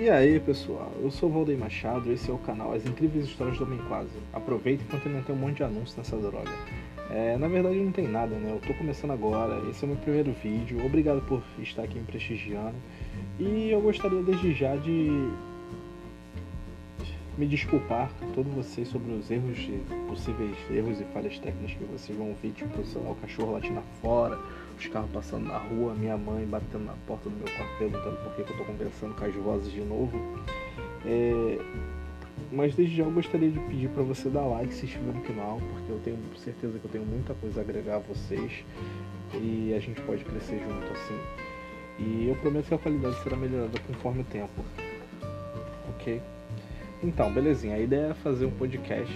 E aí pessoal, eu sou o Valdeir Machado, esse é o canal As Incríveis Histórias do Homem Quase. Aproveita enquanto ainda tem um monte de anúncios nessa droga. É, na verdade não tem nada, né? Eu tô começando agora, esse é o meu primeiro vídeo, obrigado por estar aqui me prestigiando. E eu gostaria desde já de me desculpar a todos vocês sobre os erros, possíveis erros e falhas técnicas que vocês vão ouvir, tipo, sei lá, o cachorro latindo fora, os carros passando na rua, minha mãe batendo na porta do meu quarto perguntando por que, eu tô conversando com as vozes de novo. É... Mas desde já eu gostaria de pedir para você dar like, se inscrever no canal, porque eu tenho certeza que eu tenho muita coisa a agregar a vocês e a gente pode crescer junto assim. E eu prometo que a qualidade será melhorada conforme o tempo. Ok? Então, belezinha. A ideia é fazer um podcast